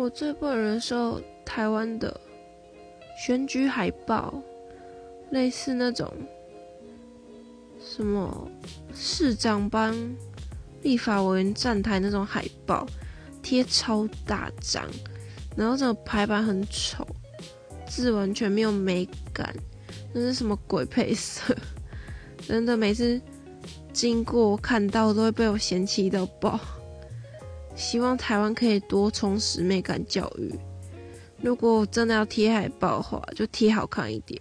我最不能忍受台湾的选举海报，类似那种什么市长帮立法委员站台那种海报，贴超大张，然后这个排版很丑，字完全没有美感，那是什么鬼配色？真的每次经过看到都会被我嫌弃到爆。希望台湾可以多充实美感教育。如果真的要贴海报的话，就贴好看一点。